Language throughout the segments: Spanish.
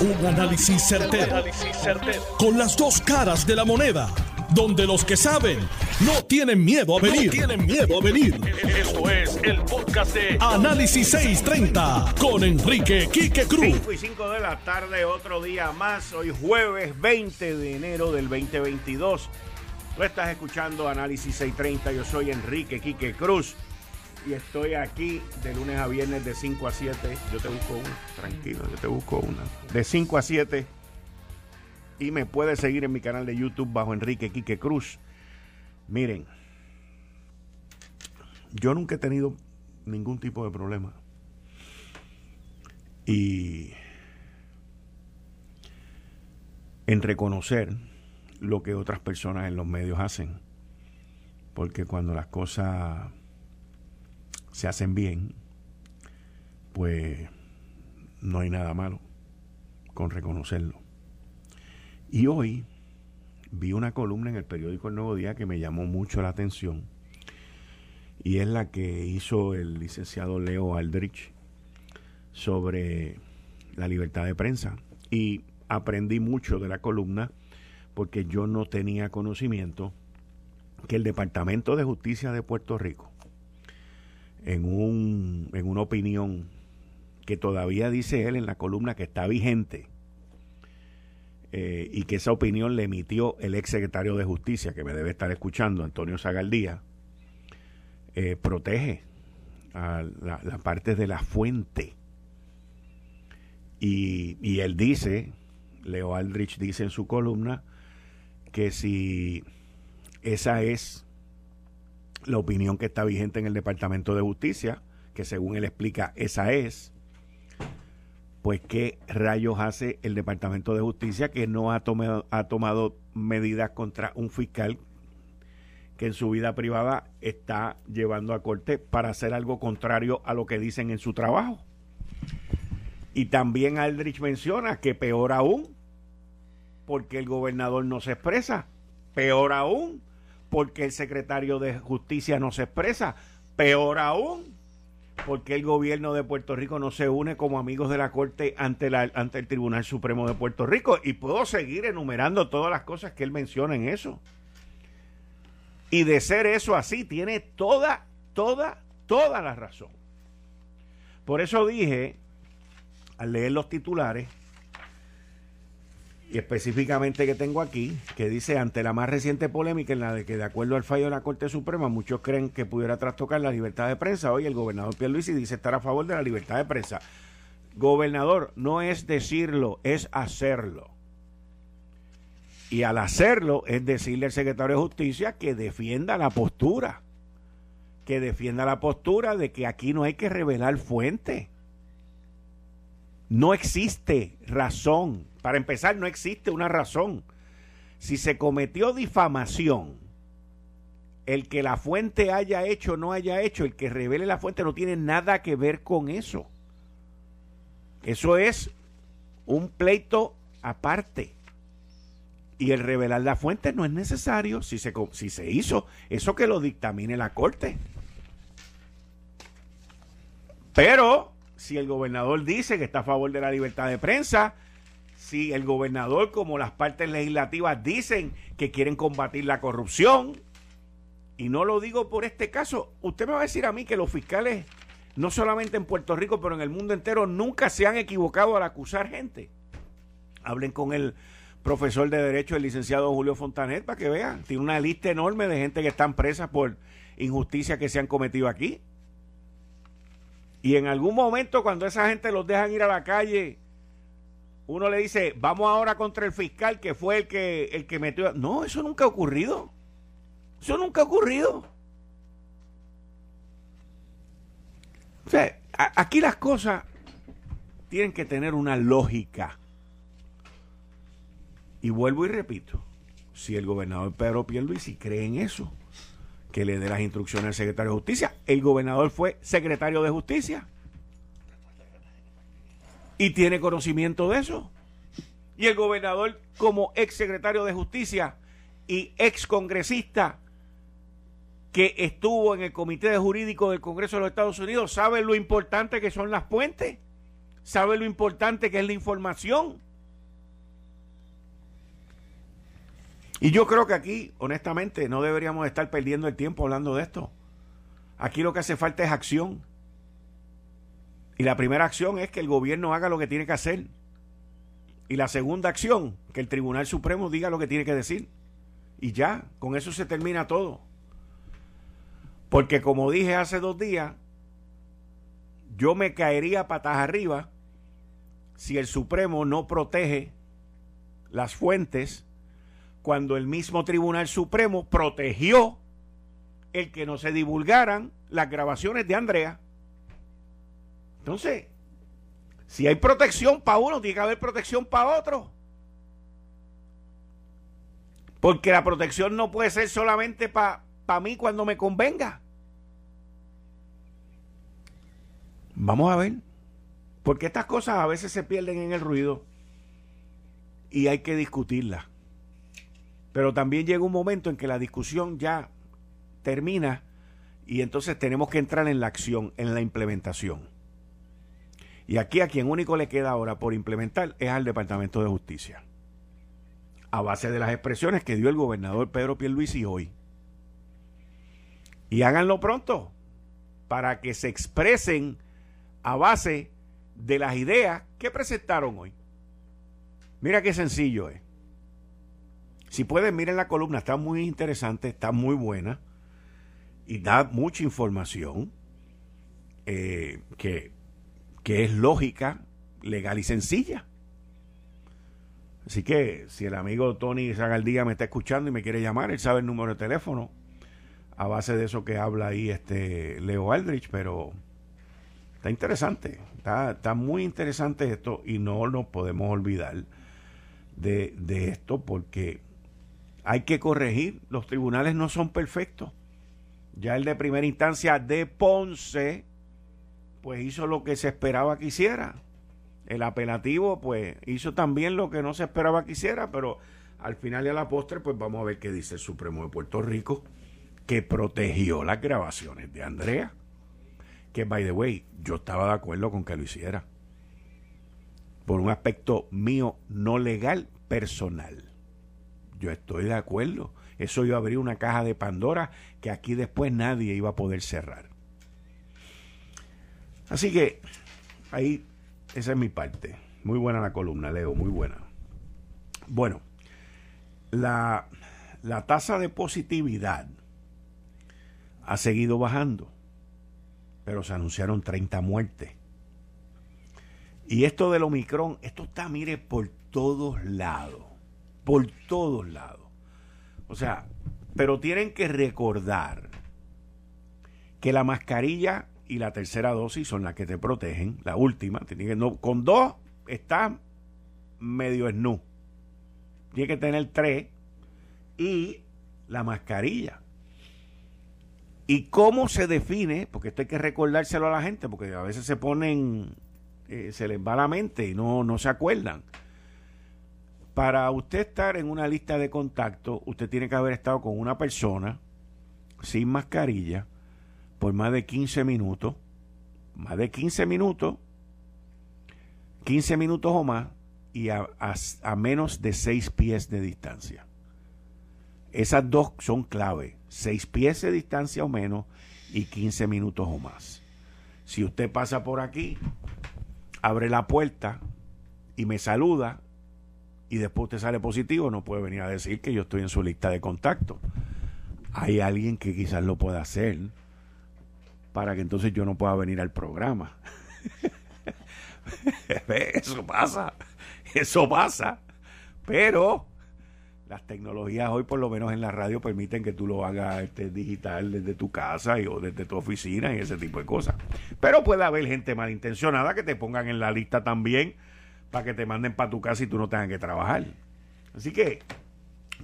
Un análisis certero, Con las dos caras de la moneda. Donde los que saben no tienen miedo a venir. tienen miedo a venir. Esto es el podcast de Análisis 630 con Enrique Quique Cruz. 5 y 5 de la tarde, otro día más. Hoy jueves 20 de enero del 2022. Tú estás escuchando Análisis 630. Yo soy Enrique Quique Cruz y estoy aquí de lunes a viernes de 5 a 7. Yo te busco una, tranquilo, yo te busco una. De 5 a 7. Y me puedes seguir en mi canal de YouTube bajo Enrique Quique Cruz. Miren, yo nunca he tenido ningún tipo de problema. Y en reconocer lo que otras personas en los medios hacen. Porque cuando las cosas se hacen bien, pues no hay nada malo con reconocerlo. Y hoy vi una columna en el periódico El Nuevo Día que me llamó mucho la atención y es la que hizo el licenciado Leo Aldrich sobre la libertad de prensa. Y aprendí mucho de la columna porque yo no tenía conocimiento que el Departamento de Justicia de Puerto Rico en, un, en una opinión que todavía dice él en la columna que está vigente eh, y que esa opinión le emitió el ex secretario de Justicia, que me debe estar escuchando, Antonio Zagaldía, eh, protege a la, parte de la fuente. Y, y él dice, Leo Aldrich dice en su columna, que si esa es la opinión que está vigente en el Departamento de Justicia, que según él explica, esa es, pues qué rayos hace el Departamento de Justicia que no ha tomado, ha tomado medidas contra un fiscal que en su vida privada está llevando a corte para hacer algo contrario a lo que dicen en su trabajo. Y también Aldrich menciona que peor aún, porque el gobernador no se expresa, peor aún, porque el secretario de Justicia no se expresa. Peor aún, porque el gobierno de Puerto Rico no se une como amigos de la Corte ante, ante el Tribunal Supremo de Puerto Rico. Y puedo seguir enumerando todas las cosas que él menciona en eso. Y de ser eso así, tiene toda, toda, toda la razón. Por eso dije, al leer los titulares, y específicamente que tengo aquí, que dice, ante la más reciente polémica en la de que de acuerdo al fallo de la Corte Suprema, muchos creen que pudiera trastocar la libertad de prensa. Hoy el gobernador Pierluisi dice estar a favor de la libertad de prensa. Gobernador, no es decirlo, es hacerlo. Y al hacerlo es decirle al secretario de Justicia que defienda la postura, que defienda la postura de que aquí no hay que revelar fuente. No existe razón para empezar, no existe una razón. Si se cometió difamación, el que la fuente haya hecho o no haya hecho, el que revele la fuente no tiene nada que ver con eso. Eso es un pleito aparte. Y el revelar la fuente no es necesario si se, si se hizo. Eso que lo dictamine la corte. Pero si el gobernador dice que está a favor de la libertad de prensa, si el gobernador como las partes legislativas dicen que quieren combatir la corrupción, y no lo digo por este caso, usted me va a decir a mí que los fiscales, no solamente en Puerto Rico, pero en el mundo entero, nunca se han equivocado al acusar gente. Hablen con el profesor de Derecho, el licenciado Julio Fontanet, para que vean. Tiene una lista enorme de gente que están presas por injusticias que se han cometido aquí. Y en algún momento, cuando esa gente los dejan ir a la calle uno le dice, vamos ahora contra el fiscal que fue el que, el que metió. No, eso nunca ha ocurrido. Eso nunca ha ocurrido. O sea, aquí las cosas tienen que tener una lógica. Y vuelvo y repito, si el gobernador Pedro Pierluisi cree en eso, que le dé las instrucciones al secretario de Justicia, el gobernador fue secretario de Justicia y tiene conocimiento de eso. Y el gobernador, como ex secretario de Justicia y ex congresista que estuvo en el Comité Jurídico del Congreso de los Estados Unidos, sabe lo importante que son las puentes, sabe lo importante que es la información. Y yo creo que aquí, honestamente, no deberíamos estar perdiendo el tiempo hablando de esto. Aquí lo que hace falta es acción. Y la primera acción es que el gobierno haga lo que tiene que hacer. Y la segunda acción, que el Tribunal Supremo diga lo que tiene que decir. Y ya, con eso se termina todo. Porque como dije hace dos días, yo me caería patas arriba si el Supremo no protege las fuentes cuando el mismo Tribunal Supremo protegió el que no se divulgaran las grabaciones de Andrea. Entonces, si hay protección para uno, tiene que haber protección para otro. Porque la protección no puede ser solamente para mí cuando me convenga. Vamos a ver. Porque estas cosas a veces se pierden en el ruido y hay que discutirlas. Pero también llega un momento en que la discusión ya termina y entonces tenemos que entrar en la acción, en la implementación. Y aquí a quien único le queda ahora por implementar es al Departamento de Justicia. A base de las expresiones que dio el gobernador Pedro Pierluisi hoy. Y háganlo pronto para que se expresen a base de las ideas que presentaron hoy. Mira qué sencillo es. Si pueden, miren la columna, está muy interesante, está muy buena y da mucha información eh, que, que es lógica, legal y sencilla. Así que si el amigo Tony Zagaldía me está escuchando y me quiere llamar, él sabe el número de teléfono a base de eso que habla ahí este Leo Aldrich, pero está interesante, está, está muy interesante esto y no nos podemos olvidar de, de esto porque hay que corregir. Los tribunales no son perfectos. Ya el de primera instancia de Ponce, pues hizo lo que se esperaba que hiciera. El apelativo, pues hizo también lo que no se esperaba que hiciera, pero al final y a la postre, pues vamos a ver qué dice el Supremo de Puerto Rico, que protegió las grabaciones de Andrea. Que, by the way, yo estaba de acuerdo con que lo hiciera. Por un aspecto mío no legal, personal. Yo estoy de acuerdo. Eso iba a abrir una caja de Pandora que aquí después nadie iba a poder cerrar. Así que ahí esa es mi parte. Muy buena la columna, Leo, muy buena. Bueno, la, la tasa de positividad ha seguido bajando, pero se anunciaron 30 muertes. Y esto del Omicron, esto está, mire, por todos lados por todos lados. O sea, pero tienen que recordar que la mascarilla y la tercera dosis son las que te protegen, la última, que, no, con dos está medio snu. Tiene que tener tres y la mascarilla. ¿Y cómo se define? Porque esto hay que recordárselo a la gente, porque a veces se ponen, eh, se les va la mente y no, no se acuerdan. Para usted estar en una lista de contacto, usted tiene que haber estado con una persona sin mascarilla por más de 15 minutos, más de 15 minutos, 15 minutos o más y a, menos de 6 pies de distancia. Esas dos son clave, 6 pies de distancia o menos y 15 minutos o más. Si usted pasa por aquí, abre la puerta y me saluda, y después usted sale positivo, no puede venir a decir que yo estoy en su lista de contacto. Hay alguien que quizás lo pueda hacer para que entonces yo no pueda venir al programa. eso pasa, eso pasa. Pero las tecnologías hoy, por lo menos en la radio, permiten que tú lo hagas este, digital desde tu casa y, o desde tu oficina y ese tipo de cosas. Pero puede haber gente malintencionada que te pongan en la lista también para que te manden para tu casa y tú no tengas que trabajar. Así que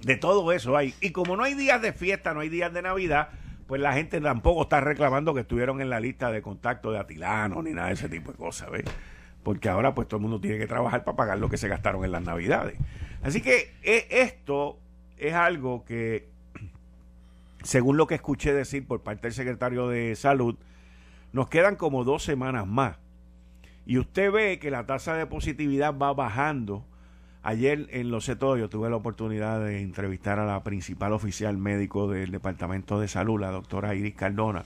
de todo eso hay. Y como no hay días de fiesta, no hay días de Navidad, pues la gente tampoco está reclamando que estuvieron en la lista de contacto de Atilano ni nada de ese tipo de cosas, ¿ves? Porque ahora pues todo el mundo tiene que trabajar para pagar lo que se gastaron en las Navidades. Así que e, esto es algo que, según lo que escuché decir por parte del secretario de Salud, nos quedan como dos semanas más y usted ve que la tasa de positividad va bajando Ayer en Lo sé todo yo tuve la oportunidad de entrevistar a la principal oficial médico del Departamento de Salud, la doctora Iris Cardona.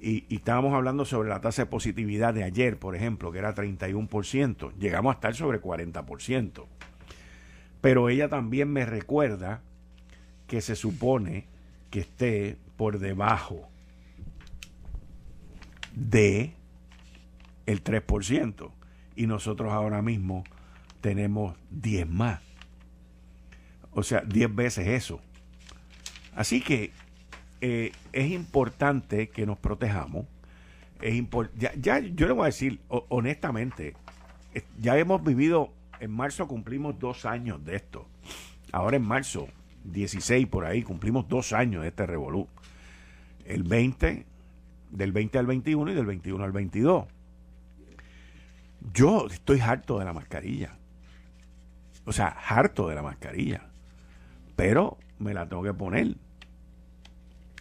Y, estábamos hablando sobre la tasa de positividad de ayer, por ejemplo, que era 31%. Llegamos a estar sobre 40%. Pero ella también me recuerda que se supone que esté por debajo de el 3%. Y nosotros ahora mismo tenemos 10 más. O sea, 10 veces eso. Así que eh, es importante que nos protejamos. Es ya, ya, yo le voy a decir honestamente, ya hemos vivido, en marzo cumplimos dos años de esto. Ahora en marzo, 16 por ahí, cumplimos dos años de este revolú. El 20, del 20 al 21 y del 21 al 22. Yo estoy harto de la mascarilla. O sea, harto de la mascarilla. Pero me la tengo que poner.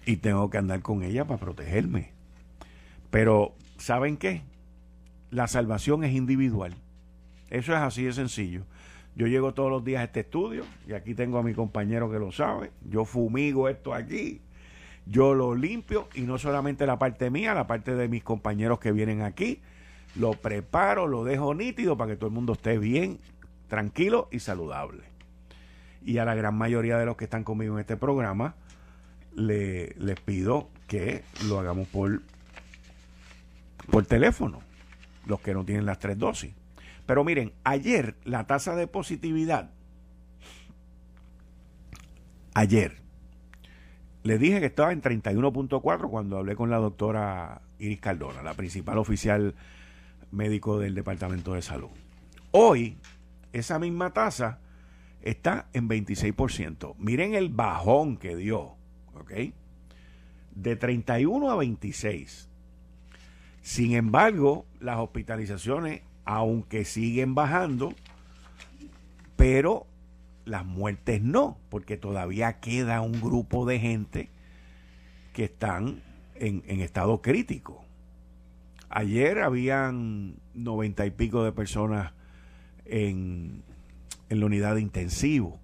Y tengo que andar con ella para protegerme. Pero, ¿saben qué? La salvación es individual. Eso es así de sencillo. Yo llego todos los días a este estudio y aquí tengo a mi compañero que lo sabe. Yo fumigo esto aquí. Yo lo limpio y no solamente la parte mía, la parte de mis compañeros que vienen aquí lo preparo, lo dejo nítido para que todo el mundo esté bien, tranquilo y saludable. Y a la gran mayoría de los que están conmigo en este programa, le, les pido que lo hagamos por, por teléfono, los que no tienen las tres dosis. Pero miren, ayer la tasa de positividad, ayer, le dije que estaba en 31.4 cuando hablé con la doctora Iris Cardona, la principal oficial médico del Departamento de Salud. Hoy, esa misma tasa está en 26%. Miren el bajón que dio, ¿ok? De 31 a 26. Sin embargo, las hospitalizaciones, aunque siguen bajando, pero las muertes no, porque todavía queda un grupo de gente que están en, en estado crítico. Ayer habían noventa y pico de personas en, la unidad de intensivo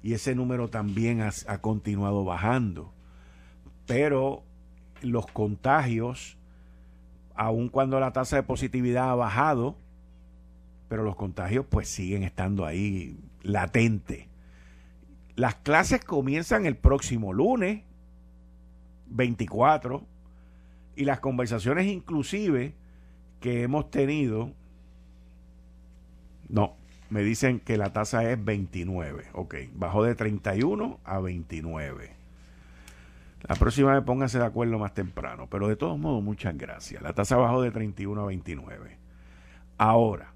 y ese número también ha, ha continuado bajando. Pero los contagios, aun cuando la tasa de positividad ha bajado, pero los contagios pues siguen estando ahí latentes. Las clases comienzan el próximo lunes 24 y las conversaciones inclusive que hemos tenido, no, me dicen que la tasa es 29, ok, bajó de 31 a 29. La próxima vez pónganse de acuerdo más temprano, pero de todos modos muchas gracias. La tasa bajó de 31 a 29. Ahora,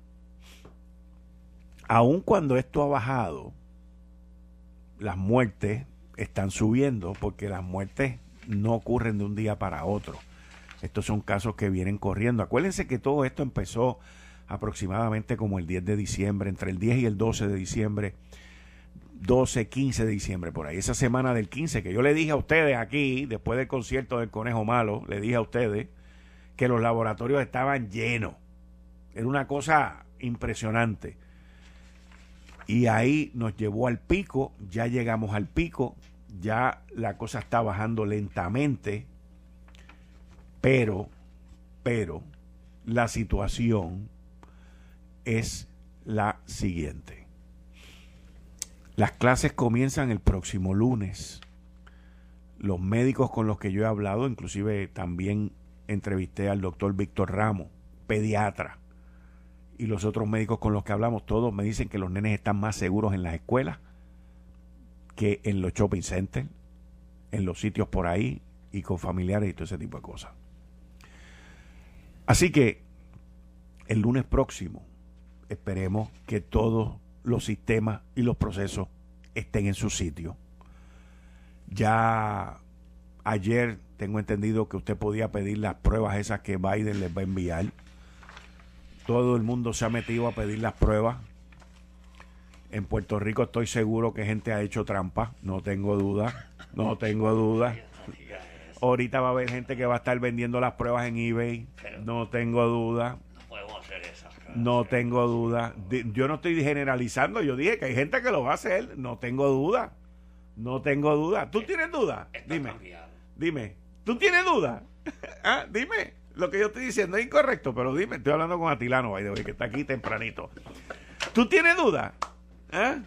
aun cuando esto ha bajado, las muertes están subiendo porque las muertes no ocurren de un día para otro. Estos son casos que vienen corriendo. Acuérdense que todo esto empezó aproximadamente como el 10 de diciembre, entre el 10 y el 12 de diciembre, 12, 15 de diciembre, por ahí. Esa semana del 15, que yo le dije a ustedes aquí, después del concierto del Conejo Malo, le dije a ustedes que los laboratorios estaban llenos. Era una cosa impresionante. Y ahí nos llevó al pico, ya llegamos al pico, ya la cosa está bajando lentamente pero, pero, la situación es la siguiente. Las clases comienzan el próximo lunes. Los médicos con los que yo he hablado, inclusive también entrevisté al doctor Víctor Ramos, pediatra, y los otros médicos con los que hablamos, todos me dicen que los nenes están más seguros en las escuelas que en los shopping centers, en los sitios por ahí y con familiares y todo ese tipo de cosas. Así que el lunes próximo esperemos que todos los sistemas y los procesos estén en su sitio. Ya ayer tengo entendido que usted podía pedir las pruebas esas que Biden les va a enviar. Todo el mundo se ha metido a pedir las pruebas. En Puerto Rico estoy seguro que gente ha hecho trampa, no tengo duda, no tengo duda. Ahorita va a haber gente que va a estar vendiendo las pruebas en eBay. no tengo duda. No podemos hacer eso. No tengo duda. Yo no estoy generalizando. Yo dije que hay gente que lo va a hacer. No tengo duda. No tengo duda. ¿Tú tienes duda? Dime. Dime. ¿Tú tienes duda? ¿Ah? Dime. Lo que yo estoy diciendo es incorrecto, pero dime. Estoy hablando con Atilano, que está aquí tempranito. ¿Tú tienes duda? ¿Ah?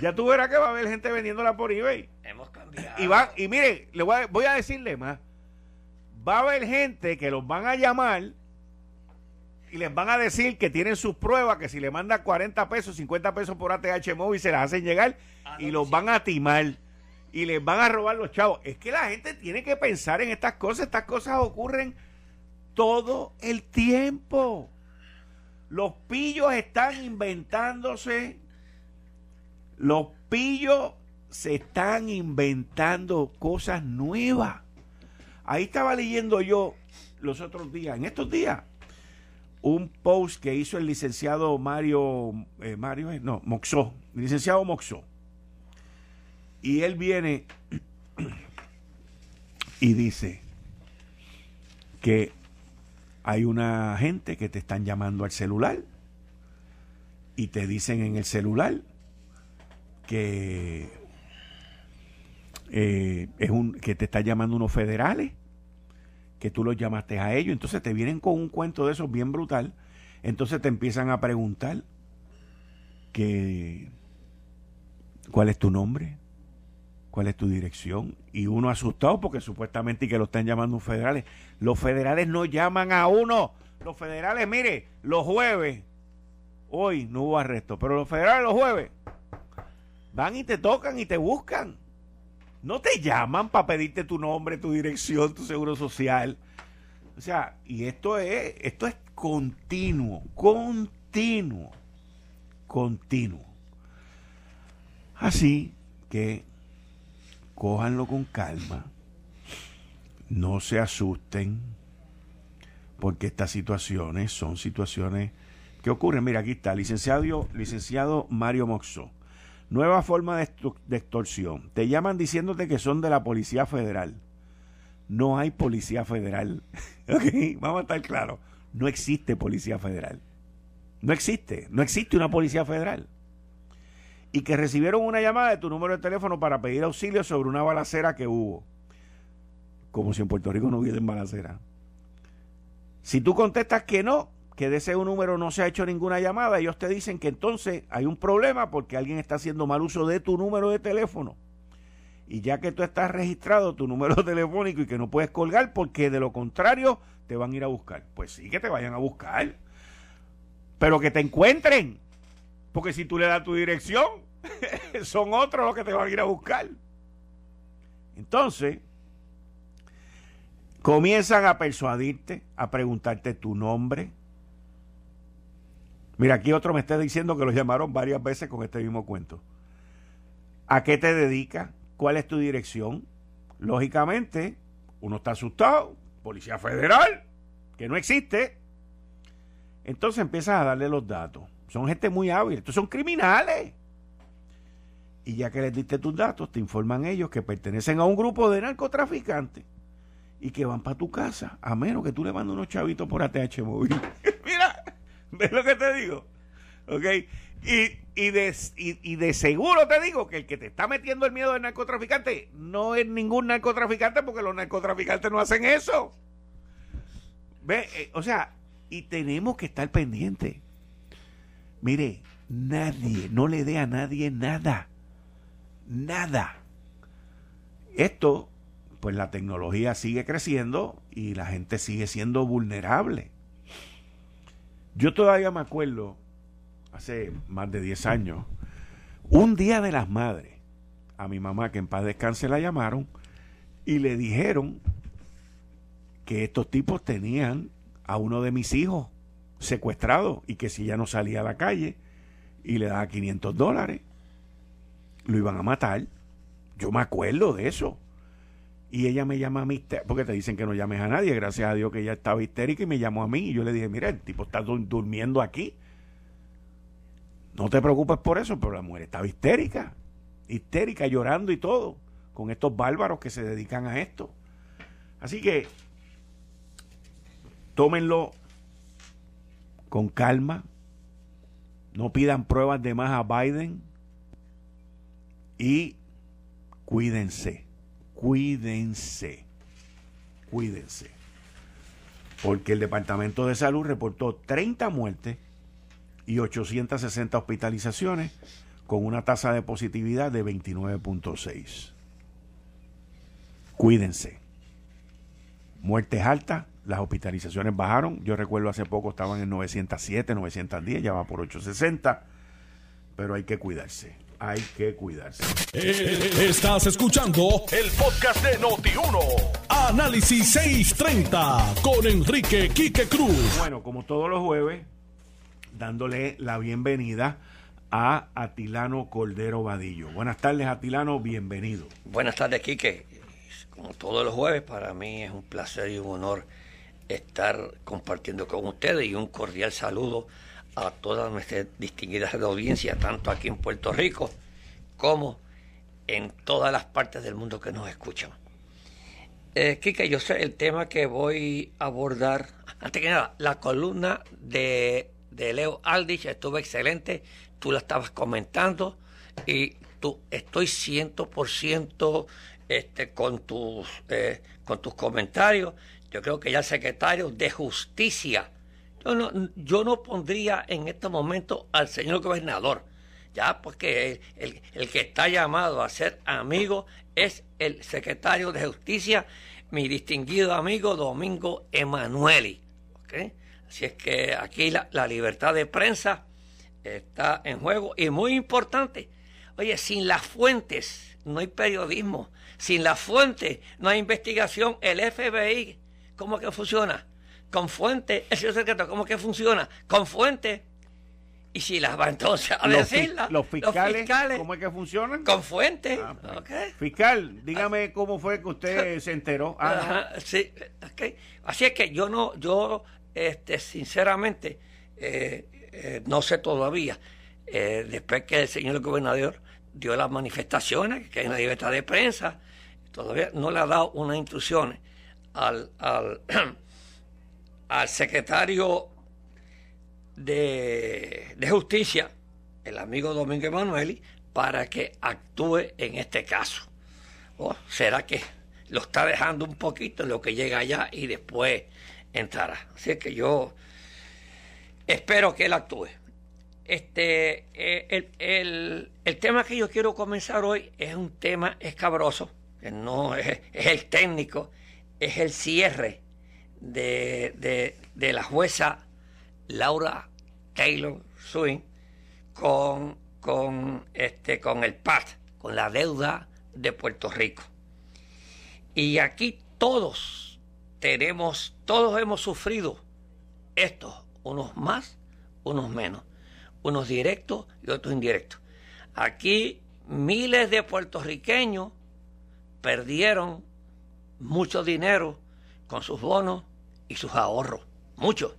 Ya tú verás que va a haber gente vendiéndola por eBay. Hemos. Y, va, y mire, le voy a, voy a decirle más. Va a haber gente que los van a llamar y les van a decir que tienen sus pruebas, que si le manda 40 pesos, 50 pesos por ATH móvil, se las hacen llegar ah, y los van a timar y les van a robar los chavos. Es que la gente tiene que pensar en estas cosas. Estas cosas ocurren todo el tiempo. Los pillos están inventándose. Los pillos se están inventando cosas nuevas. Ahí estaba leyendo yo los otros días, en estos días, un post que hizo el licenciado Mario, eh, Mario, eh, no, Moxó, licenciado Moxó. Y él viene y dice que hay una gente que te están llamando al celular y te dicen en el celular que eh, es un que te está llamando unos federales que tú los llamaste a ellos, entonces te vienen con un cuento de esos bien brutal, entonces te empiezan a preguntar que cuál es tu nombre, cuál es tu dirección, y uno asustado porque supuestamente que lo están llamando un federales. Los federales no llaman a uno. Los federales, mire, los jueves, hoy no hubo arresto, pero los federales los jueves van y te tocan y te buscan no te llaman para pedirte tu nombre, tu dirección, tu seguro social. O sea, y esto es, esto es continuo, continuo, continuo. Así que cójanlo con calma, no se asusten, porque estas situaciones son situaciones que ocurren. Mira, aquí está, licenciado, licenciado Mario Moxó Nueva forma de, extorsión. Te llaman diciéndote que son de la Policía Federal. No hay Policía Federal. vamos a estar claros. No existe Policía Federal. No existe. No existe una Policía Federal. Y que recibieron una llamada de tu número de teléfono para pedir auxilio sobre una balacera que hubo. Como si en Puerto Rico no hubiera balacera. Si tú contestas que no, que de ese número no se ha hecho ninguna llamada, ellos te dicen que entonces hay un problema porque alguien está haciendo mal uso de tu número de teléfono. Y ya que tú estás registrado tu número telefónico y que no puedes colgar porque de lo contrario te van a ir a buscar. Pues sí que te vayan a buscar. Pero que te encuentren. Porque si tú le das tu dirección, son otros los que te van a ir a buscar. Entonces, comienzan a persuadirte, a preguntarte tu nombre, Mira, aquí otro me está diciendo que lo llamaron varias veces con este mismo cuento. ¿A qué te dedicas? ¿Cuál es tu dirección? Lógicamente, uno está asustado. Policía Federal, que no existe. Entonces empiezas a darle los datos. Son gente muy hábil. Estos son criminales. Y ya que les diste tus datos, te informan ellos que pertenecen a un grupo de narcotraficantes y que van para tu casa, a menos que tú le mandes unos chavitos por ATH móvil. ¿Ves lo que te digo? ¿Ok? Y, y, de, y, de seguro te digo que el que te está metiendo el miedo del narcotraficante no es ningún narcotraficante porque los narcotraficantes no hacen eso. ¿Ve? Eh, o sea, y tenemos que estar pendientes. Mire, nadie, no le dé a nadie nada. Nada. Esto, pues la tecnología sigue creciendo y la gente sigue siendo vulnerable. Yo todavía me acuerdo, hace más de 10 años, un día de las madres, a mi mamá, que en paz descanse, la llamaron y le dijeron que estos tipos tenían a uno de mis hijos secuestrado y que si ya no salía a la calle y le daba 500 dólares, lo iban a matar. Yo me acuerdo de eso. Y ella me llama a mí, porque te dicen que no llames a nadie, gracias a Dios que ella estaba histérica y me llamó a mí y yo le dije, mira, el tipo está durmiendo aquí. No te preocupes por eso, pero la mujer estaba histérica, histérica, llorando y todo, con estos bárbaros que se dedican a esto. Así que tómenlo con calma, no pidan pruebas de más a Biden y cuídense, cuídense, cuídense. Porque el Departamento de Salud reportó 30 muertes y 860 hospitalizaciones con una tasa de positividad de 29.6. Cuídense. Muertes altas, las hospitalizaciones bajaron. Yo recuerdo hace poco estaban en 907, 910, ya va por 860. Pero hay que cuidarse. Hay que cuidarse. Eh, estás escuchando el podcast de Noti1. Análisis 630 con Enrique Quique Cruz. Bueno, como todos los jueves, dándole la bienvenida a Atilano Cordero Vadillo. Buenas tardes, Atilano, bienvenido. Buenas tardes, Quique. Como todos los jueves, para mí es un placer y un honor estar compartiendo con ustedes y un cordial saludo a todas nuestras distinguidas audiencias, tanto aquí en Puerto Rico como en todas las partes del mundo que nos escuchan. Eh, Kike, yo sé el tema que voy a abordar. Antes que nada, la columna de, de Leo Aldich estuvo excelente. Tú la estabas comentando y tú, estoy 100% este, con, tus, eh, con tus comentarios. Yo creo que ya el secretario de Justicia, yo no, yo no pondría en este momento al señor gobernador, ya porque el, que está llamado a ser amigo es el secretario de Justicia, mi distinguido amigo Domingo Emanueli. ¿okay? Así es que aquí la, la libertad de prensa está en juego y muy importante. Oye, sin las fuentes no hay periodismo. Sin las fuentes no hay investigación. El FBI, ¿cómo que funciona? Con fuentes, el señor secreto, ¿cómo que funciona? Con fuentes. Y si las va entonces a los, decirla. Los fiscales, ¿cómo es que funcionan? Con fuentes. Ah, pues. okay. Fiscal, dígame cómo fue que usted se enteró. Ah, Ajá, sí, okay. Así es que yo no, yo, este, sinceramente, eh, eh, no sé todavía. Eh, después que el señor gobernador dio las manifestaciones, que hay una libertad de prensa, todavía no le ha dado unas instrucciones al, al, al secretario de, de, Justicia, el amigo Domingo Emanueli, para que actúe en este caso. ¿O será que lo está dejando un poquito en lo que llega allá y después entrará? Así que yo espero que él actúe. Este, eh, el, el, el, tema que yo quiero comenzar hoy es un tema escabroso, que no es, es el técnico, es el cierre de, de, de, la jueza Laura Taylor Swing con, con, este, con el PAT, con la deuda de Puerto Rico. Y aquí todos tenemos, todos hemos sufrido esto, unos más, unos menos unos directos y otros indirectos. Aquí miles de puertorriqueños perdieron mucho dinero con sus bonos y sus ahorros, mucho.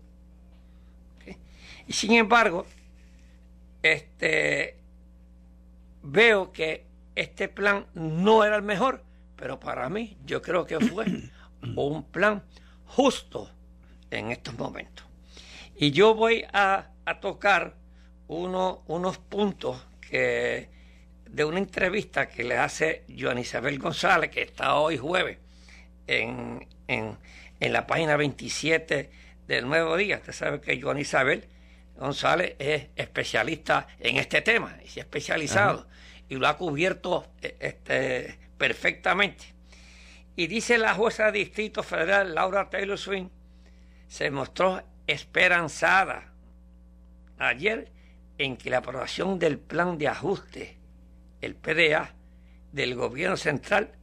¿Okay? Y sin embargo, este veo que este plan no era el mejor, pero para mí yo creo que fue un plan justo en estos momentos. Y yo voy a, a tocar uno, unos puntos que de una entrevista que le hace Joan Isabel González, que está hoy jueves en, en, en la página 27 del Nuevo Día. Usted sabe que Joan Isabel González es especialista en este tema, y se ha especializado Ajá. y lo ha cubierto este, perfectamente. Y dice la jueza de Distrito Federal, Laura Taylor Swing, se mostró esperanzada ayer en que la aprobación del plan de ajuste, el PDA, del gobierno central,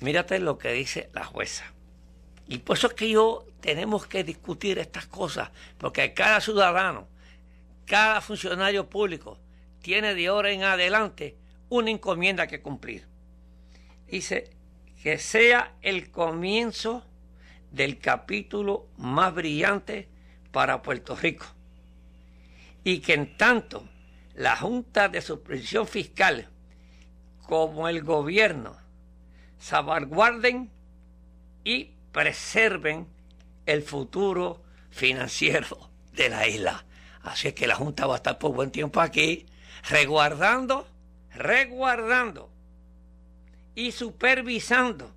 mírate lo que dice la jueza. Y por eso es que yo tenemos que discutir estas cosas, porque cada ciudadano, cada funcionario público tiene de ahora en adelante una encomienda que cumplir. Dice que sea el comienzo del capítulo más brillante para Puerto Rico y que en tanto la Junta de Supervisión Fiscal como el gobierno salvaguarden y preserven el futuro financiero de la isla. Así es que la Junta va a estar por buen tiempo aquí, resguardando, resguardando y supervisando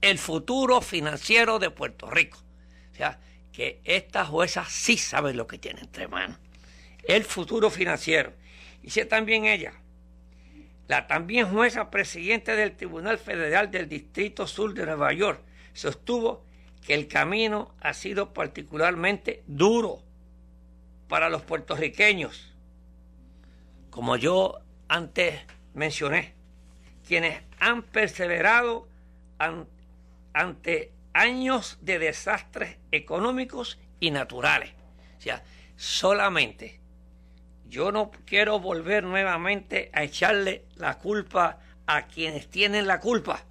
el futuro financiero de Puerto Rico. O sea, que esta jueza sí sabe lo que tiene entre manos. El futuro financiero. Y si también ella, la también jueza presidente del Tribunal Federal del Distrito Sur de Nueva York, sostuvo que el camino ha sido particularmente duro para los puertorriqueños. Como yo antes mencioné, quienes han perseverado ante años de desastres económicos y naturales. O sea, solamente yo no quiero volver nuevamente a echarle la culpa a quienes tienen la culpa.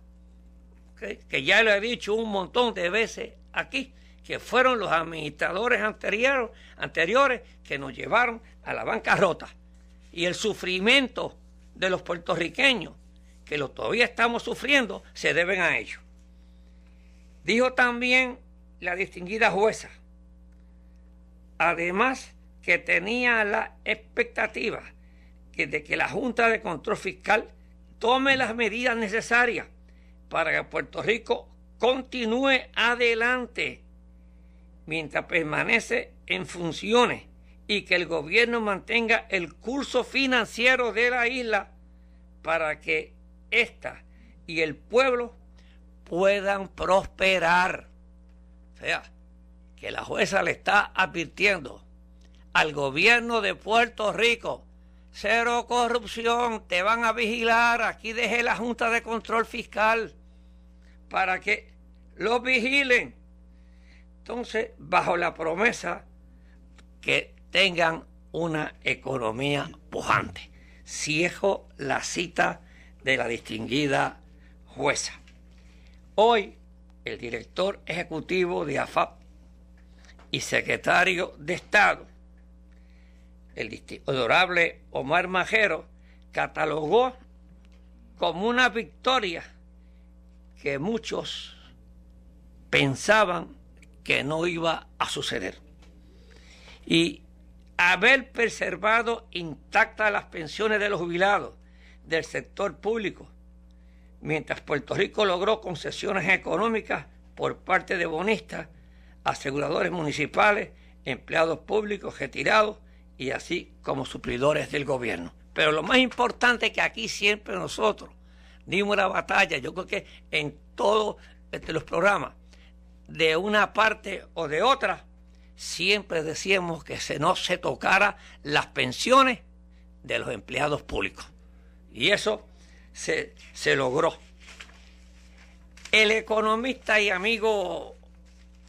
Que ya lo he dicho un montón de veces aquí, que fueron los administradores anteriores, anteriores que nos llevaron a la bancarrota. Y el sufrimiento de los puertorriqueños, que lo todavía estamos sufriendo, se deben a ellos. Dijo también la distinguida jueza, además que tenía la expectativa de que la Junta de Control Fiscal tome las medidas necesarias para que Puerto Rico continúe adelante mientras permanece en funciones y que el gobierno mantenga el curso financiero de la isla para que ésta y el pueblo puedan prosperar. O sea, que la jueza le está advirtiendo al gobierno de Puerto Rico, cero corrupción, te van a vigilar, aquí deje la Junta de Control Fiscal para que los vigilen. Entonces, bajo la promesa que tengan una economía pujante. Ciejo la cita de la distinguida jueza. Hoy, el director ejecutivo de AFAP y secretario de Estado, el honorable Omar Majero, catalogó como una victoria que muchos pensaban que no iba a suceder. Y haber preservado intactas las pensiones de los jubilados del sector público mientras Puerto Rico logró concesiones económicas por parte de bonistas, aseguradores municipales, empleados públicos retirados y así como suplidores del gobierno. Pero lo más importante es que aquí siempre nosotros dimos la batalla, yo creo que en todos este, los programas, de una parte o de otra, siempre decíamos que se no se tocara las pensiones de los empleados públicos. Y eso se, logró. El economista y amigo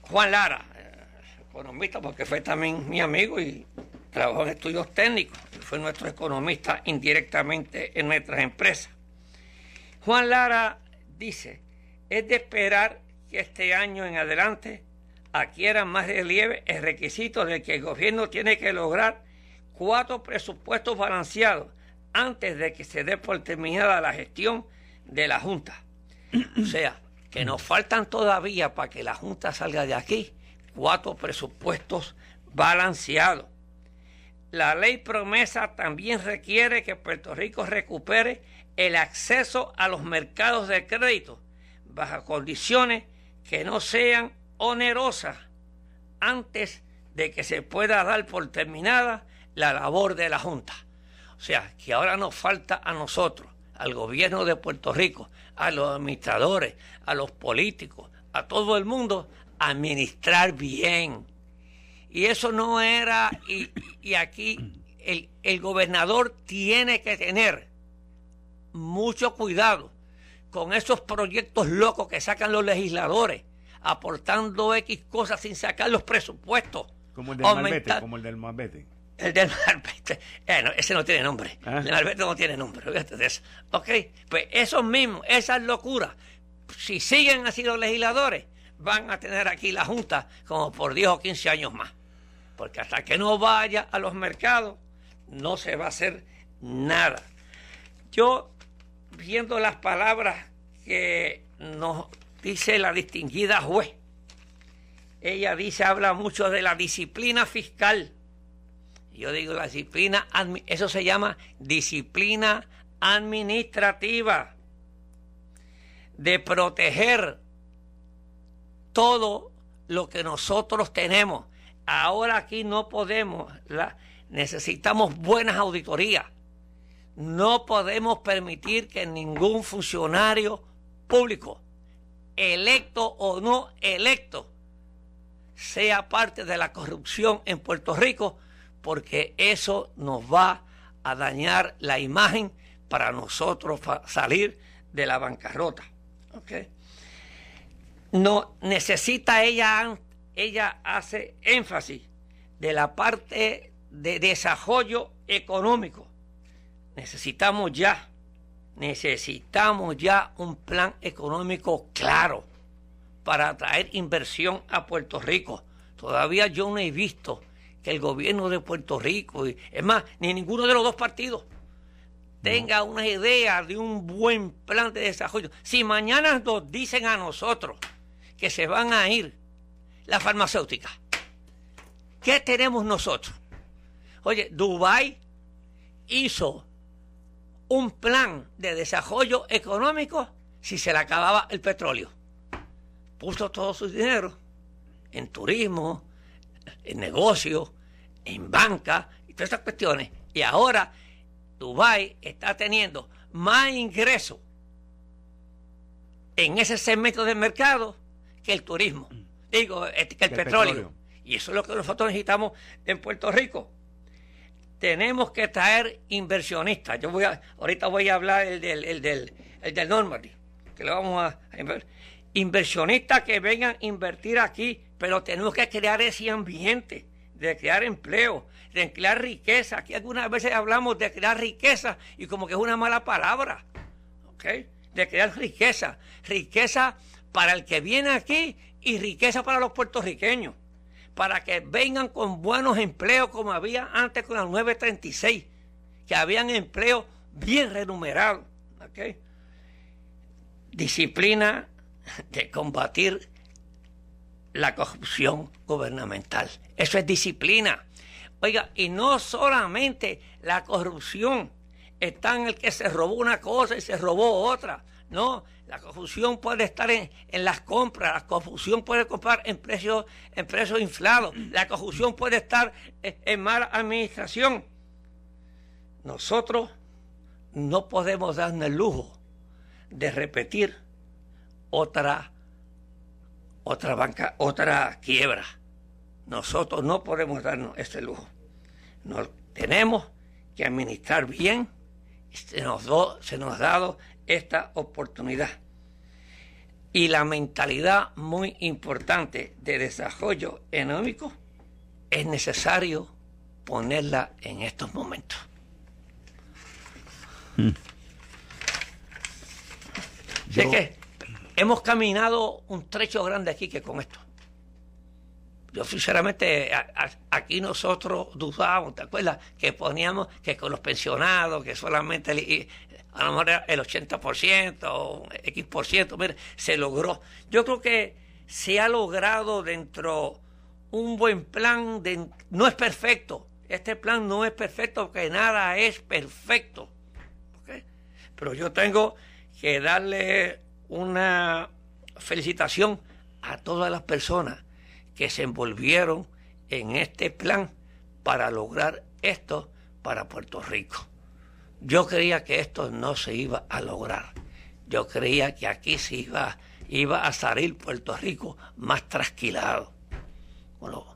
Juan Lara, eh, economista porque fue también mi amigo y trabajó en estudios técnicos, fue nuestro economista indirectamente en nuestras empresas. Juan Lara dice, es de esperar que este año en adelante adquiera más relieve el requisito de que el gobierno tiene que lograr cuatro presupuestos balanceados antes de que se dé por terminada la gestión de la Junta. O sea, que nos faltan todavía para que la Junta salga de aquí cuatro presupuestos balanceados. La ley promesa también requiere que Puerto Rico recupere el acceso a los mercados de crédito bajo condiciones que no sean onerosas antes de que se pueda dar por terminada la labor de la Junta. O sea, que ahora nos falta a nosotros, al gobierno de Puerto Rico, a los administradores, a los políticos, a todo el mundo, administrar bien. Y eso no era, y, aquí el, el gobernador tiene que tener mucho cuidado con esos proyectos locos que sacan los legisladores, aportando X cosas sin sacar los presupuestos. Como el del Malvete, como el del Malvete. El del Malvete. Eh, ese no tiene nombre. Ah. El del Malvete no tiene nombre. Fíjate eso. Ok, pues esos mismos, esas locuras, si siguen así los legisladores, van a tener aquí la Junta como por 10 o 15 años más. Porque hasta que no vaya a los mercados, no se va a hacer nada. Yo, viendo las palabras que nos dice la distinguida juez, ella dice, habla mucho de la disciplina fiscal Yo digo la disciplina, eso se llama disciplina administrativa de proteger todo lo que nosotros tenemos. Ahora aquí no podemos, necesitamos buenas auditorías. No podemos permitir que ningún funcionario público, electo o no electo, sea parte de la corrupción en Puerto Rico, porque eso nos va a dañar la imagen para nosotros salir de la bancarrota. No necesita ella, ella hace énfasis de la parte de desarrollo económico. Necesitamos ya, necesitamos ya un plan económico claro para atraer inversión a Puerto Rico. Todavía yo no he visto que el gobierno de Puerto Rico, y, es más, ni ninguno de los dos partidos, tenga una idea de un buen plan de desarrollo. Si mañana nos dicen a nosotros que se van a ir las farmacéuticas, ¿qué tenemos nosotros? Oye, Dubái hizo un plan de desarrollo económico si se le acababa el petróleo. Puso todo su dinero en turismo, en negocios, en banca y todas estas cuestiones. Y ahora Dubái está teniendo más ingresos en ese segmento del mercado que el turismo, digo, eh, el, petróleo. Y eso es lo que nosotros necesitamos en Puerto Rico. Tenemos que traer inversionistas. Yo voy a, ahorita voy a hablar el del, el del, el del Normandy, que lo vamos a, a inversionistas que vengan a invertir aquí, pero tenemos que crear ese ambiente de crear empleo, de crear riqueza. Aquí algunas veces hablamos de crear riqueza y como que es una mala palabra. ¿Ok? De crear riqueza. Riqueza para el que viene aquí y riqueza para los puertorriqueños. Para que vengan con buenos empleos como había antes con la 936. Que habían empleos bien remunerados. ¿Ok? Disciplina de combatir la corrupción gubernamental. Eso es disciplina. Oiga, y no solamente la corrupción está en el que se robó una cosa y se robó otra. No, la corrupción puede estar en, las compras, la corrupción puede comprar en precios, en precios inflados, la corrupción puede estar en, en mala administración. Nosotros no podemos darnos el lujo de repetir otra otra banca, otra quiebra. Nosotros no podemos darnos este lujo. Nos, tenemos que administrar bien. Se nos, se nos ha dado esta oportunidad. Y la mentalidad muy importante de desarrollo económico es necesario ponerla en estos momentos. Hmm. qué? hemos caminado un trecho grande aquí que con esto. Yo sinceramente, aquí nosotros dudábamos, ¿te acuerdas? Que poníamos que con los pensionados, que solamente a lo mejor el 80% o X%, mire, se logró. Yo creo que se ha logrado dentro un buen plan, de, no es perfecto, este plan no es perfecto porque nada es perfecto. Pero yo tengo que darle una felicitación a todas las personas que se envolvieron en este plan para lograr esto para Puerto Rico. Yo creía que esto no se iba a lograr. Yo creía que aquí se iba, iba a salir Puerto Rico más trasquilado. Bueno,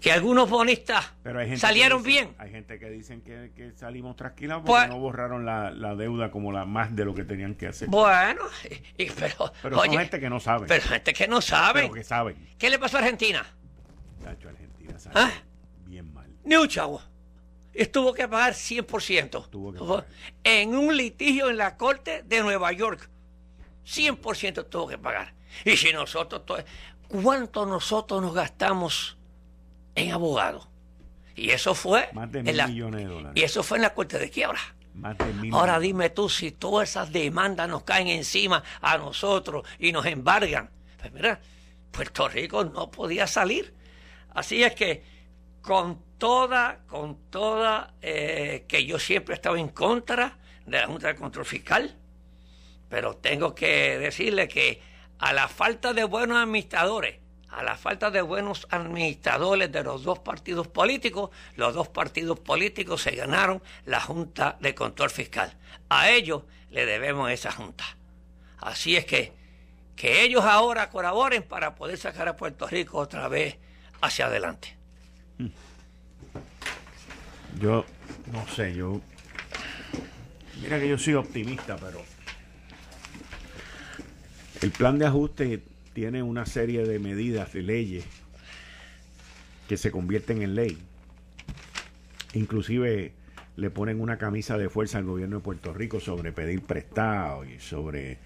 que algunos bonistas salieron bien. Hay gente que dicen que, salimos tranquilos porque pues- no borraron la, deuda como la más de lo que tenían que hacer. Bueno, pero, pero son gente que no sabe. Pero gente que no sabe. Pero que saben. ¿Qué le pasó a Argentina? Argentina ¿Ah? bien mal. Ni un Estuvo que pagar 100%. Tuvo que pagar. En un litigio en la corte de Nueva York. 100% tuvo que pagar. Y si nosotros, ¿cuánto nosotros nos gastamos en abogado. Y eso fue. Más de mil millones de dólares. Y eso fue en la corte de quiebra. Más de mil Ahora dime tú, si todas esas demandas nos caen encima a nosotros y nos embargan. Pues mira, Puerto Rico no podía salir. Así es que con toda, con toda, eh, que yo siempre he estado en contra de la Junta de Control Fiscal, pero tengo que decirle que a la falta de buenos administradores, a la falta de buenos administradores de los dos partidos políticos, los dos partidos políticos se ganaron la Junta de Control Fiscal. A ellos le debemos esa Junta. Así es que que ellos ahora colaboren para poder sacar a Puerto Rico otra vez hacia adelante. Yo no sé, yo mira que yo soy optimista, pero el plan de ajuste tiene una serie de medidas, de leyes que se convierten en ley. Inclusive le ponen una camisa de fuerza al gobierno de Puerto Rico sobre pedir prestado y sobre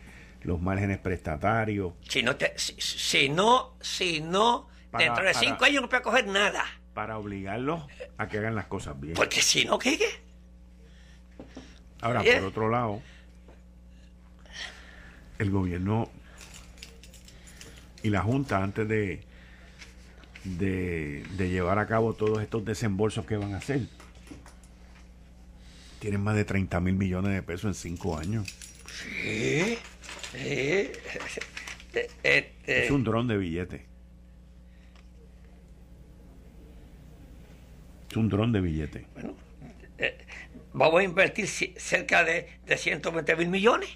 los márgenes prestatarios. Si no, si, no, si no, dentro de cinco años no puede coger nada. Para obligarlos a que hagan las cosas bien. Porque si no, ¿qué? Ahora, por otro lado, el gobierno y la Junta, antes de, de, de llevar a cabo todos estos desembolsos que van a hacer, tienen más de 30 mil millones de pesos en cinco años. Sí. Eh, eh, es un dron de billete. Es un dron de billete. Bueno, eh, vamos a invertir cerca de, de 120 mil millones.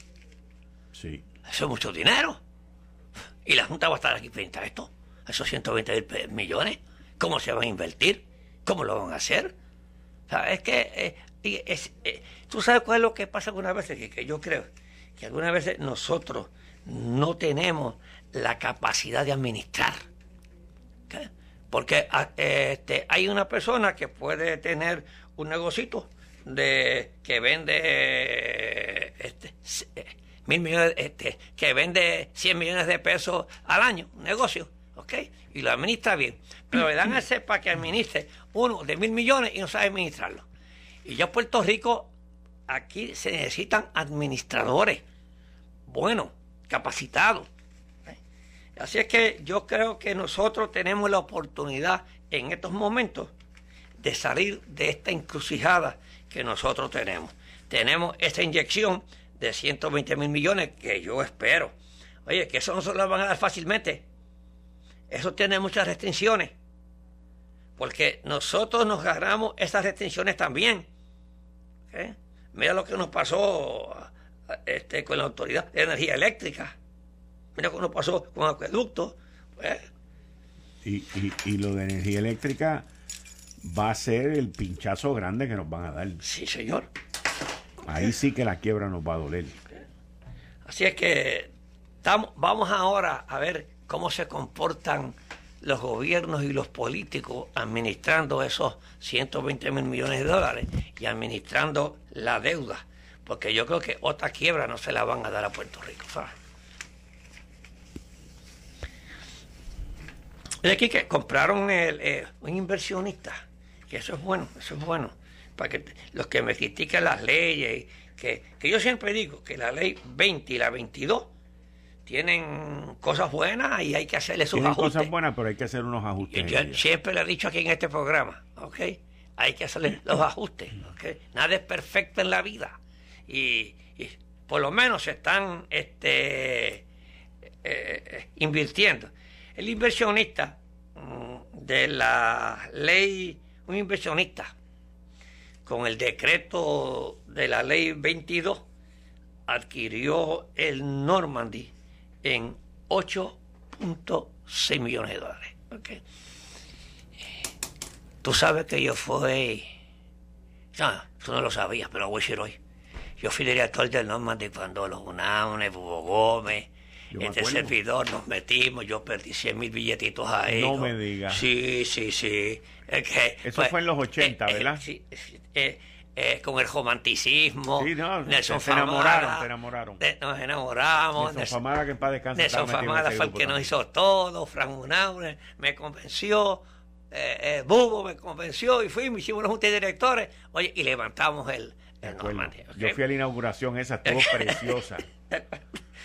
Sí. Eso es mucho dinero. Y la Junta va a estar aquí frente a esto. Esos 120 mil millones. ¿Cómo se van a invertir? ¿Cómo lo van a hacer? es que tú sabes cuál es lo que pasa algunas veces, que, que yo creo que algunas veces nosotros no tenemos la capacidad de administrar. Porque ah, este, hay una persona que puede tener un negocito de que vende este, eh, mil millones, este, que vende 100 millones de pesos al año, un negocio, ¿ok? Y lo administra bien. Pero le dan a ese para que administre uno de mil millones y no sabe administrarlo. Y ya Puerto Rico aquí se necesitan administradores buenos, capacitados. Así es que yo creo que nosotros tenemos la oportunidad en estos momentos de salir de esta encrucijada que nosotros tenemos. Tenemos esta inyección de 120 mil millones que yo espero. Oye, que eso no se lo van a dar fácilmente. Eso tiene muchas restricciones. Porque nosotros nos agarramos esas restricciones también. Mira lo que nos pasó este, con la Autoridad de Energía Eléctrica. Mira cómo pasó con acueductos. Pues. Y, y, lo de energía eléctrica va a ser el pinchazo grande que nos van a dar. Sí, señor. Ahí sí que la quiebra nos va a doler. Así es que vamos ahora a ver cómo se comportan los gobiernos y los políticos administrando esos 120 mil millones de dólares y administrando la deuda, porque yo creo que otra quiebra no se la van a dar a Puerto Rico. ¿sabes? Es aquí que compraron el, eh, un inversionista, que eso es bueno, eso es bueno, para que los que me critican las leyes, que, que yo siempre digo que la ley 20 y la 22 tienen cosas buenas y hay que hacerle sus tienen cosas buenas, pero hay que hacer unos ajustes. Yo siempre le he dicho aquí en este programa, ¿ok? Hay que hacerle los ajustes, ¿ok? Nada es perfecto en la vida. Y, por lo menos se están este, eh, eh, invirtiendo. El inversionista mm, de la ley, un inversionista, con el decreto de la ley 22, adquirió el Normandy en 8.6 millones de dólares. Okay. Tú sabes que yo fui... No, tú no lo sabías, pero voy a decir hoy. Yo fui director del Normandy cuando los UNAM, Hugo Gómez, este servidor nos metimos, yo perdí 100 mil billetitos ahí. No me digas. Sí, sí, sí. Eso fue en los 80, eh, eh, ¿verdad? sí, eh, eh, con el romanticismo. Sí, no, Nelson se enamoraron, se enamoraron. nos enamoramos. Nelson Famara, que en paz descanse. Nelson Famara fue el que nos hizo todo. Frank Munaure me convenció. Eh, eh, Bubo me convenció y fuimos, hicimos una junta de directores. Oye, y levantamos el, el Yo fui a la inauguración, esa estuvo preciosa.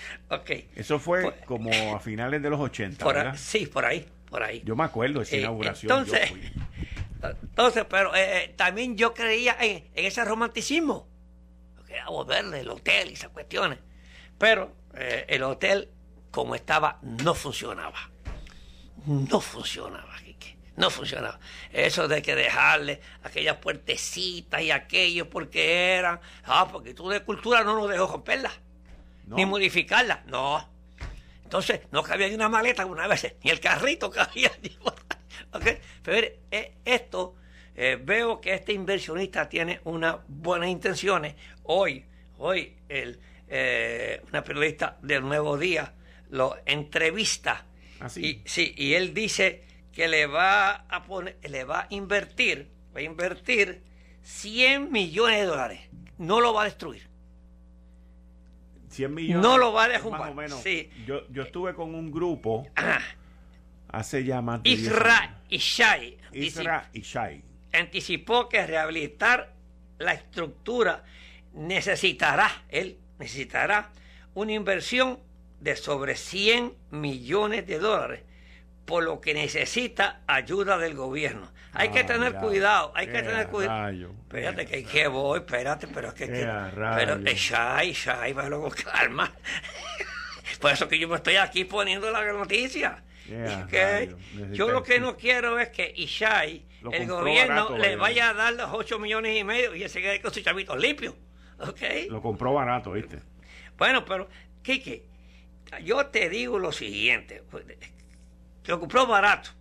ok. Eso fue como a finales de los 80, ¿verdad? sí, por ahí, por ahí. Yo me acuerdo de esa inauguración. Entonces, Entonces, pero eh, eh, también yo creía en, ese romanticismo. Queríamos verle el hotel y esas cuestiones. Pero eh, el hotel, como estaba, no funcionaba. No funcionaba, Quique. No funcionaba. Eso de que dejarle aquellas puertecitas y aquello porque eran. Ah, porque tú de cultura no nos dejó Ni modificarla. No. Entonces, no cabía ni una maleta alguna vez, ni el carrito cabía. ¿Okay? Pero eh, esto, eh, veo que este inversionista tiene unas buenas intenciones. Hoy, hoy, el, eh, una periodista del Nuevo Día lo entrevista. ¿Ah, y, sí, y él dice que le va a poner, le va a invertir, va a invertir 100 millones de dólares. No lo va a destruir. 100 millones. No lo va a dejar. Más o menos. Yo, yo estuve con un grupo hace ya más de Isra Ishai. Isra Ishai. Anticipó que rehabilitar la estructura necesitará, él necesitará una inversión de sobre 100 millones de dólares, por lo que necesita ayuda del gobierno. Hay que tener cuidado, hay que tener cuidado. Espérate, que, que voy, espérate, pero es que... que pero, Shai, Shai, pero con calma. por eso que yo me estoy aquí poniendo la noticia. yo lo que no quiero es que Ishai, el gobierno, le vaya a dar los 8 millones y medio y ese quede con sus chavitos limpios. ¿Okay? Lo compró barato, ¿viste? Bueno, pero, Kike, yo te digo lo siguiente. Lo compró barato.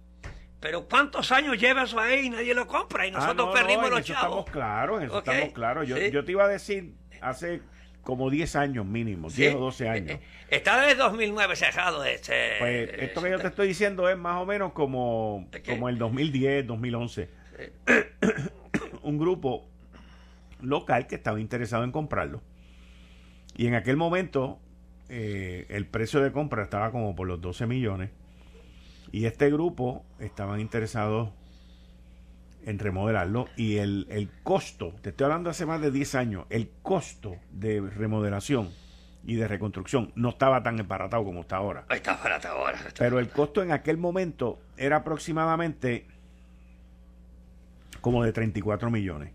Pero ¿cuántos años lleva eso ahí y nadie lo compra? Y ah, nosotros perdimos los chavos. Estamos claros, eso estamos claros. Yo, yo te iba a decir hace como 10 años mínimo, 10 o 12 años. Eh, eh, está desde 2009 cerrado este... Pues esto que yo te estoy diciendo es más o menos como, como el 2010, 2011. Un grupo local que estaba interesado en comprarlo. Y en aquel momento eh, el precio de compra estaba como por los 12 millones. Y este grupo estaban interesados en remodelarlo y el, el costo, te estoy hablando hace más de 10 años, el costo de remodelación y de reconstrucción no estaba tan embaratado como está ahora. Está barato ahora. Pero el costo en aquel momento era aproximadamente como de 34 millones.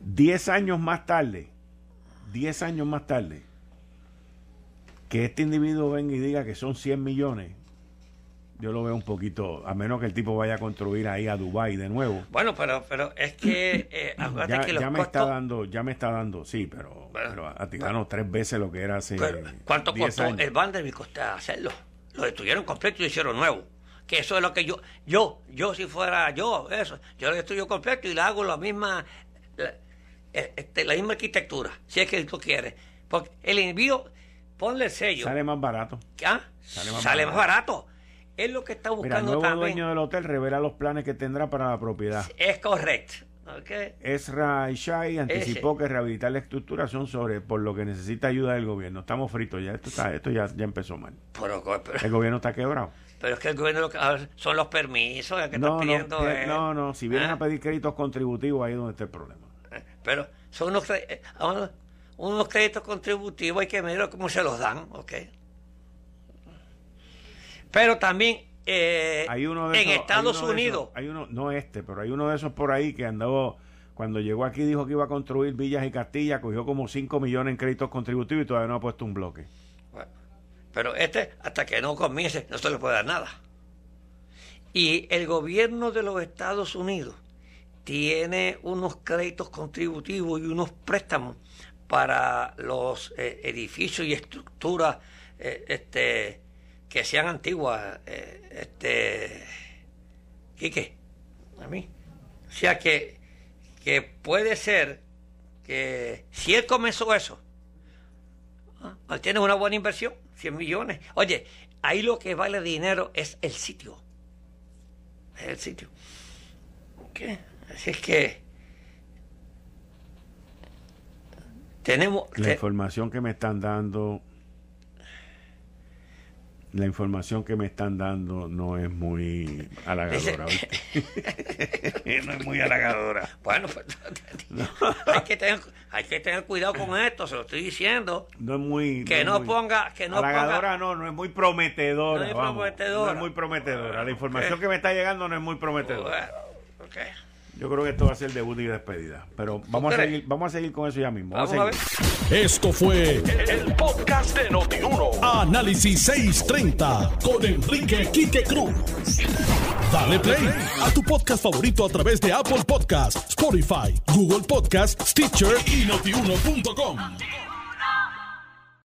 10 años más tarde, 10 años más tarde, que este individuo venga y diga que son 100 millones, yo lo veo un poquito, a menos que el tipo vaya a construir ahí a Dubai de nuevo. Bueno, pero pero es que, eh, ya, que ya me está dando, ya me está dando, sí, pero, pero a tirarnos tres veces lo que era hace. ¿Cuánto costó el Vanderbilt costó hacerlo? Lo destruyeron completo y lo hicieron nuevo. Que eso es lo que yo, yo, yo si fuera yo, eso, yo lo destruyo completo y le hago la misma, la, eh, este, la misma arquitectura, si es que tú quieres. Porque el envío, ponle el sello. Sale más barato. ¿Ah? Sale más barato es lo que está buscando Mira, el nuevo dueño del hotel revela los planes que tendrá para la propiedad. Es correcto. Okay. Ezra Ishai anticipó que rehabilitar la estructura son sobre por lo que necesita ayuda del gobierno. Estamos fritos ya, esto está, esto ya, ya empezó mal. el gobierno está quebrado. Pero es que el gobierno son los permisos que no, pidiendo. No, no, si vienen ¿Ah? a pedir créditos contributivos ahí es donde está el problema. Eh, pero son unos, eh, unos créditos contributivos, hay que medir cómo se los dan, ¿ok? Pero también eh, en Estados Unidos. hay uno, no este, pero hay uno de esos por ahí que andó, cuando llegó aquí dijo que iba a construir villas y castillas, cogió como 5 millones en créditos contributivos y todavía no ha puesto un bloque. pero este, hasta que no comience, no se le puede dar nada. Y el gobierno de los Estados Unidos tiene unos créditos contributivos y unos préstamos para los eh, edificios y estructuras eh, este, que sean antiguas, eh, este, Quique, a mí. O sea que, que puede ser que si él comenzó eso, ¿ah? tiene una buena inversión, 100 millones. Oye, ahí lo que vale dinero es el sitio. Es el sitio. ¿Qué? Así es que tenemos... La información que me están dando la información que me están dando no es muy halagadora. no es muy halagadora. Bueno, pues, hay, que tener, hay que tener cuidado con esto, se lo estoy diciendo. No es muy. Que no, ponga. Que no halagadora no, no es muy prometedora. No es, prometedora. No es muy prometedora. la información que me está llegando no es muy prometedora. Yo creo que esto va a ser debut y despedida. Pero vamos a, seguir, vamos a seguir con eso ya mismo. Vamos, a, ver. Esto fue el, podcast de Notiuno. Análisis 630 con Enrique Quique Cruz. Dale play a tu podcast favorito a través de Apple Podcasts, Spotify, Google Podcasts, Stitcher y notiuno.com.